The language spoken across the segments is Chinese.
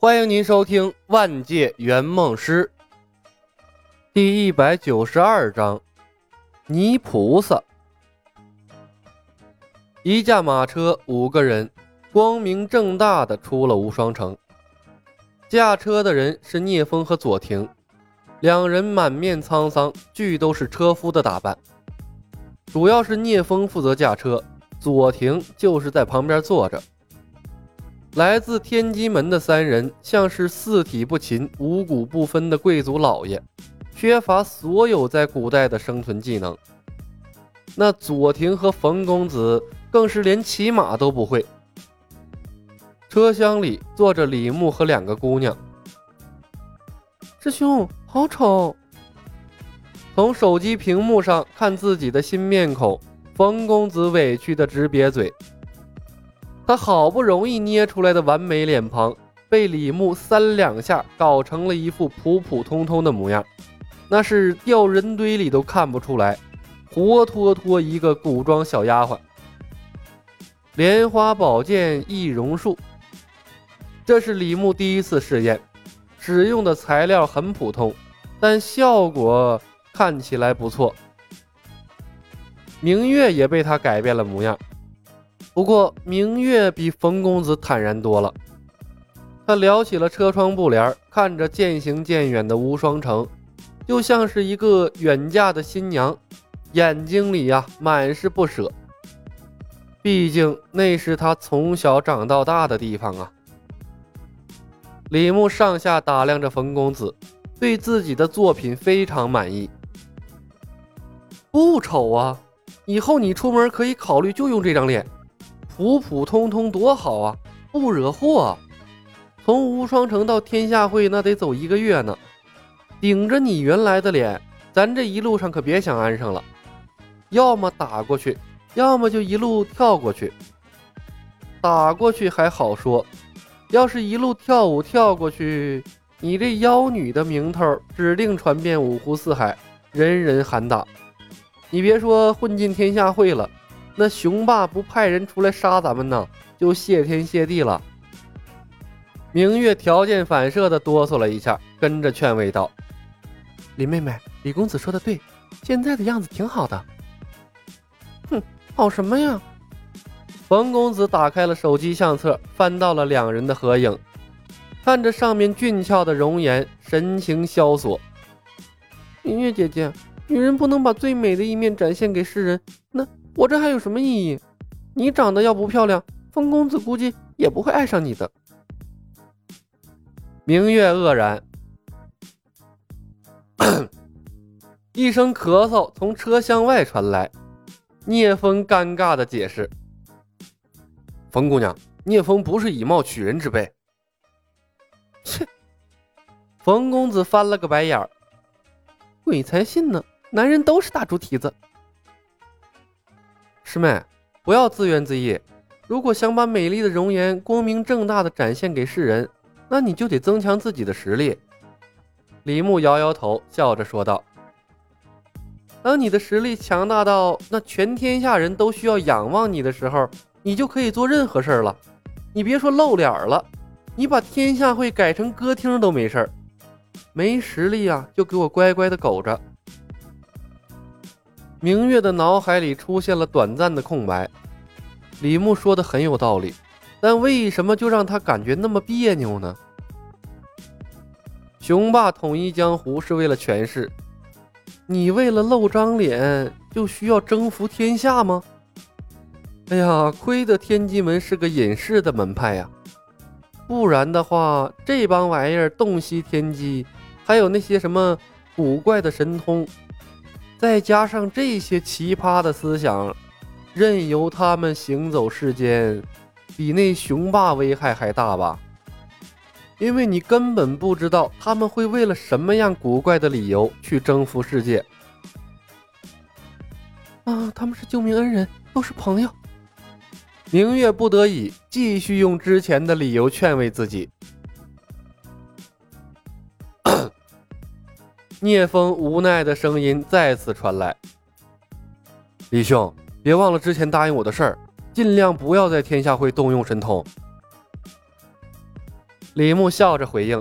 欢迎您收听《万界圆梦师》第一百九十二章：泥菩萨。一架马车，五个人，光明正大的出了无双城。驾车的人是聂风和左庭，两人满面沧桑，俱都是车夫的打扮。主要是聂风负责驾车，左庭就是在旁边坐着。来自天机门的三人像是四体不勤、五谷不分的贵族老爷，缺乏所有在古代的生存技能。那左庭和冯公子更是连骑马都不会。车厢里坐着李牧和两个姑娘。师兄，好丑！从手机屏幕上看自己的新面孔，冯公子委屈的直瘪嘴。他好不容易捏出来的完美脸庞，被李牧三两下搞成了一副普普通通的模样，那是掉人堆里都看不出来，活脱脱一个古装小丫鬟。莲花宝剑易容术，这是李牧第一次试验，使用的材料很普通，但效果看起来不错。明月也被他改变了模样。不过，明月比冯公子坦然多了。他撩起了车窗布帘，看着渐行渐远的无双城，就像是一个远嫁的新娘，眼睛里呀满是不舍。毕竟那是他从小长到大的地方啊。李牧上下打量着冯公子，对自己的作品非常满意。不丑啊，以后你出门可以考虑就用这张脸。普普通通多好啊，不惹祸。从无双城到天下会那得走一个月呢，顶着你原来的脸，咱这一路上可别想安生了。要么打过去，要么就一路跳过去。打过去还好说，要是一路跳舞跳过去，你这妖女的名头指定传遍五湖四海，人人喊打。你别说混进天下会了。那雄霸不派人出来杀咱们呢，就谢天谢地了。明月条件反射的哆嗦了一下，跟着劝慰道：“李妹妹，李公子说的对，现在的样子挺好的。”哼，好什么呀？冯公子打开了手机相册，翻到了两人的合影，看着上面俊俏的容颜，神情萧索。明月姐姐，女人不能把最美的一面展现给世人，那……我这还有什么意义？你长得要不漂亮，风公子估计也不会爱上你的。明月愕然，一声咳嗽从车厢外传来。聂风尴尬的解释：“冯姑娘，聂风不是以貌取人之辈。”切！冯公子翻了个白眼儿：“鬼才信呢！男人都是大猪蹄子。”师妹，不要自怨自艾。如果想把美丽的容颜光明正大的展现给世人，那你就得增强自己的实力。李牧摇摇头，笑着说道：“当你的实力强大到那全天下人都需要仰望你的时候，你就可以做任何事儿了。你别说露脸了，你把天下会改成歌厅都没事儿。没实力啊，就给我乖乖的苟着。”明月的脑海里出现了短暂的空白。李牧说的很有道理，但为什么就让他感觉那么别扭呢？雄霸统一江湖是为了权势，你为了露张脸就需要征服天下吗？哎呀，亏得天机门是个隐士的门派呀，不然的话，这帮玩意儿洞悉天机，还有那些什么古怪的神通。再加上这些奇葩的思想，任由他们行走世间，比那雄霸危害还大吧？因为你根本不知道他们会为了什么样古怪的理由去征服世界。啊，他们是救命恩人，都是朋友。明月不得已继续用之前的理由劝慰自己。聂风无奈的声音再次传来：“李兄，别忘了之前答应我的事儿，尽量不要在天下会动用神通。”李牧笑着回应：“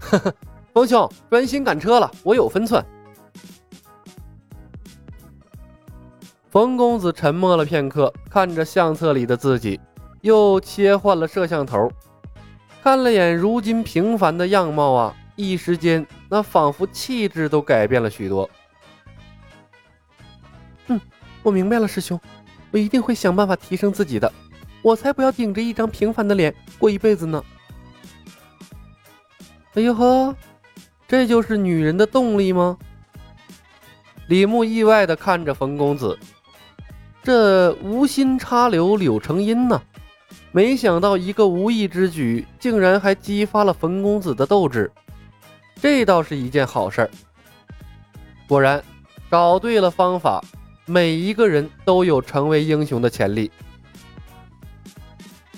呵呵，冯兄，专心赶车了，我有分寸。”冯公子沉默了片刻，看着相册里的自己，又切换了摄像头，看了眼如今平凡的样貌啊，一时间那仿佛气质都改变了许多。嗯，我明白了，师兄，我一定会想办法提升自己的，我才不要顶着一张平凡的脸过一辈子呢。哎呦呵，这就是女人的动力吗？李牧意外的看着冯公子。这无心插柳柳成荫呢，没想到一个无意之举，竟然还激发了冯公子的斗志，这倒是一件好事儿。果然，找对了方法，每一个人都有成为英雄的潜力。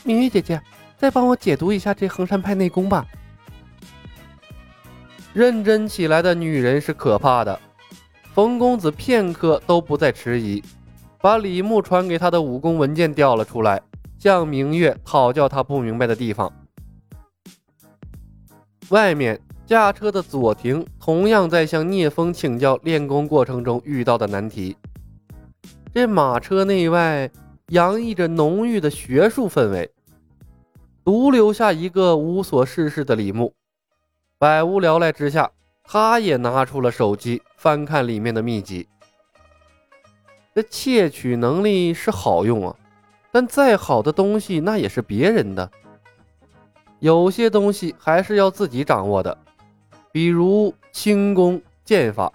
明月姐姐，再帮我解读一下这衡山派内功吧。认真起来的女人是可怕的，冯公子片刻都不再迟疑。把李牧传给他的武功文件调了出来，向明月讨教他不明白的地方。外面驾车的左庭同样在向聂风请教练功过程中遇到的难题。这马车内外洋溢着浓郁的学术氛围，独留下一个无所事事的李牧。百无聊赖之下，他也拿出了手机翻看里面的秘籍。这窃取能力是好用啊，但再好的东西那也是别人的，有些东西还是要自己掌握的，比如轻功、剑法。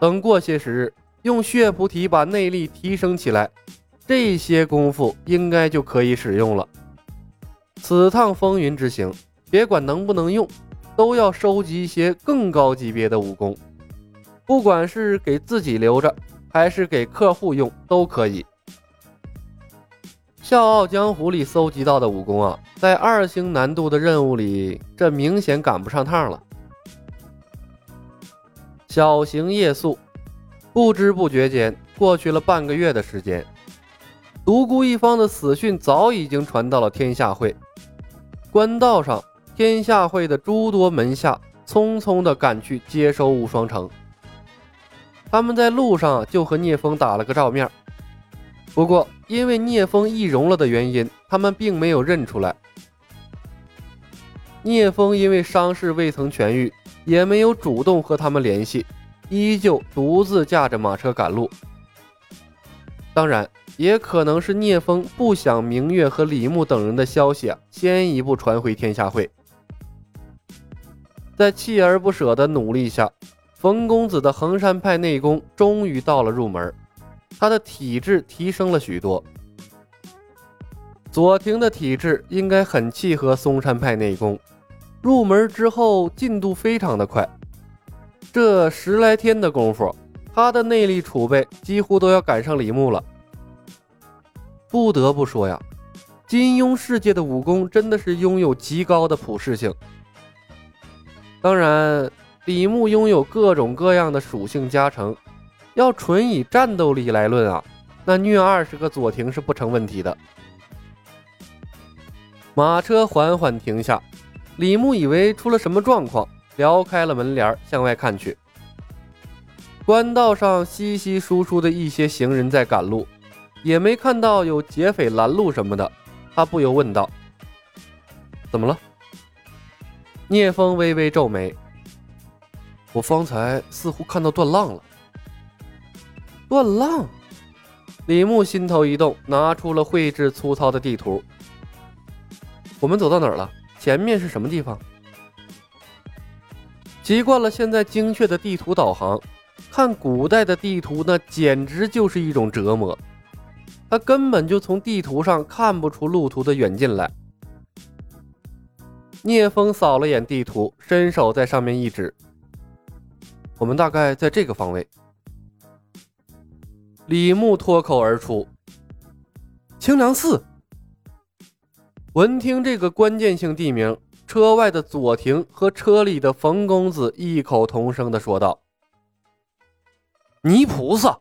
等过些时日，用血菩提把内力提升起来，这些功夫应该就可以使用了。此趟风云之行，别管能不能用，都要收集一些更高级别的武功，不管是给自己留着。还是给客户用都可以。笑傲江湖里搜集到的武功啊，在二星难度的任务里，这明显赶不上趟了。小行夜宿，不知不觉间过去了半个月的时间，独孤一方的死讯早已经传到了天下会。官道上，天下会的诸多门下匆匆的赶去接收无双城。他们在路上就和聂风打了个照面，不过因为聂风易容了的原因，他们并没有认出来。聂风因为伤势未曾痊愈，也没有主动和他们联系，依旧独自驾着马车赶路。当然，也可能是聂风不想明月和李牧等人的消息啊先一步传回天下会，在锲而不舍的努力下。冯公子的衡山派内功终于到了入门，他的体质提升了许多。左庭的体质应该很契合嵩山派内功，入门之后进度非常的快，这十来天的功夫，他的内力储备几乎都要赶上李牧了。不得不说呀，金庸世界的武功真的是拥有极高的普适性。当然。李牧拥有各种各样的属性加成，要纯以战斗力来论啊，那虐二十个左庭是不成问题的。马车缓缓停下，李牧以为出了什么状况，撩开了门帘向外看去。官道上稀稀疏疏的一些行人在赶路，也没看到有劫匪拦路什么的，他不由问道：“怎么了？”聂风微微皱眉。我方才似乎看到断浪了。断浪，李牧心头一动，拿出了绘制粗糙的地图。我们走到哪儿了？前面是什么地方？习惯了现在精确的地图导航，看古代的地图那简直就是一种折磨。他根本就从地图上看不出路途的远近来。聂风扫了眼地图，伸手在上面一指。我们大概在这个方位。李牧脱口而出：“清凉寺。”闻听这个关键性地名，车外的左庭和车里的冯公子异口同声的说道：“泥菩萨！”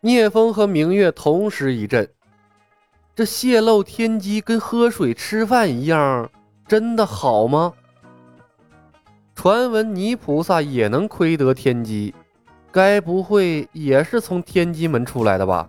聂风和明月同时一震，这泄露天机跟喝水吃饭一样，真的好吗？传闻泥菩萨也能窥得天机，该不会也是从天机门出来的吧？